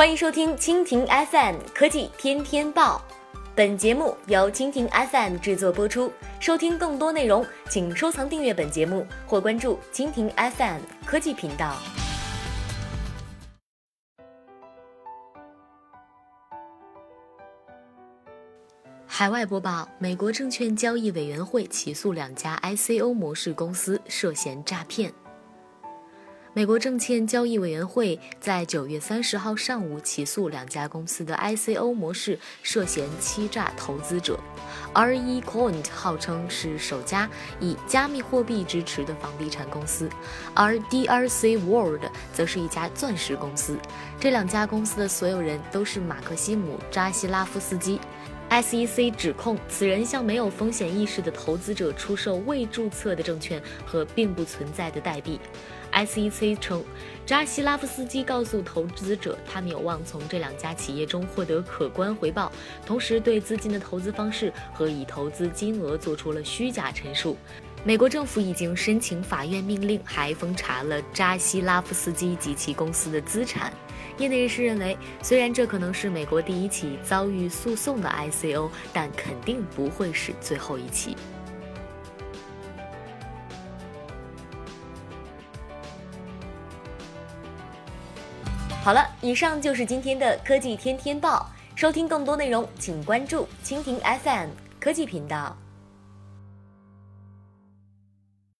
欢迎收听蜻蜓 FM 科技天天报，本节目由蜻蜓 FM 制作播出。收听更多内容，请收藏订阅本节目或关注蜻蜓 FM 科技频道。海外播报：美国证券交易委员会起诉两家 ICO 模式公司涉嫌诈骗。美国证券交易委员会在九月三十号上午起诉两家公司的 ICO 模式涉嫌欺诈投资者。ReCoin 号称是首家以加密货币支持的房地产公司，而 DRC World 则是一家钻石公司。这两家公司的所有人都是马克西姆·扎西拉夫斯基。SEC 指控此人向没有风险意识的投资者出售未注册的证券和并不存在的代币。SEC 称，扎西拉夫斯基告诉投资者，他们有望从这两家企业中获得可观回报，同时对资金的投资方式和已投资金额做出了虚假陈述。美国政府已经申请法院命令，还封查了扎西拉夫斯基及其公司的资产。业内人士认为，虽然这可能是美国第一起遭遇诉讼的 ICO，但肯定不会是最后一起。好了，以上就是今天的科技天天报。收听更多内容，请关注蜻蜓 FM 科技频道。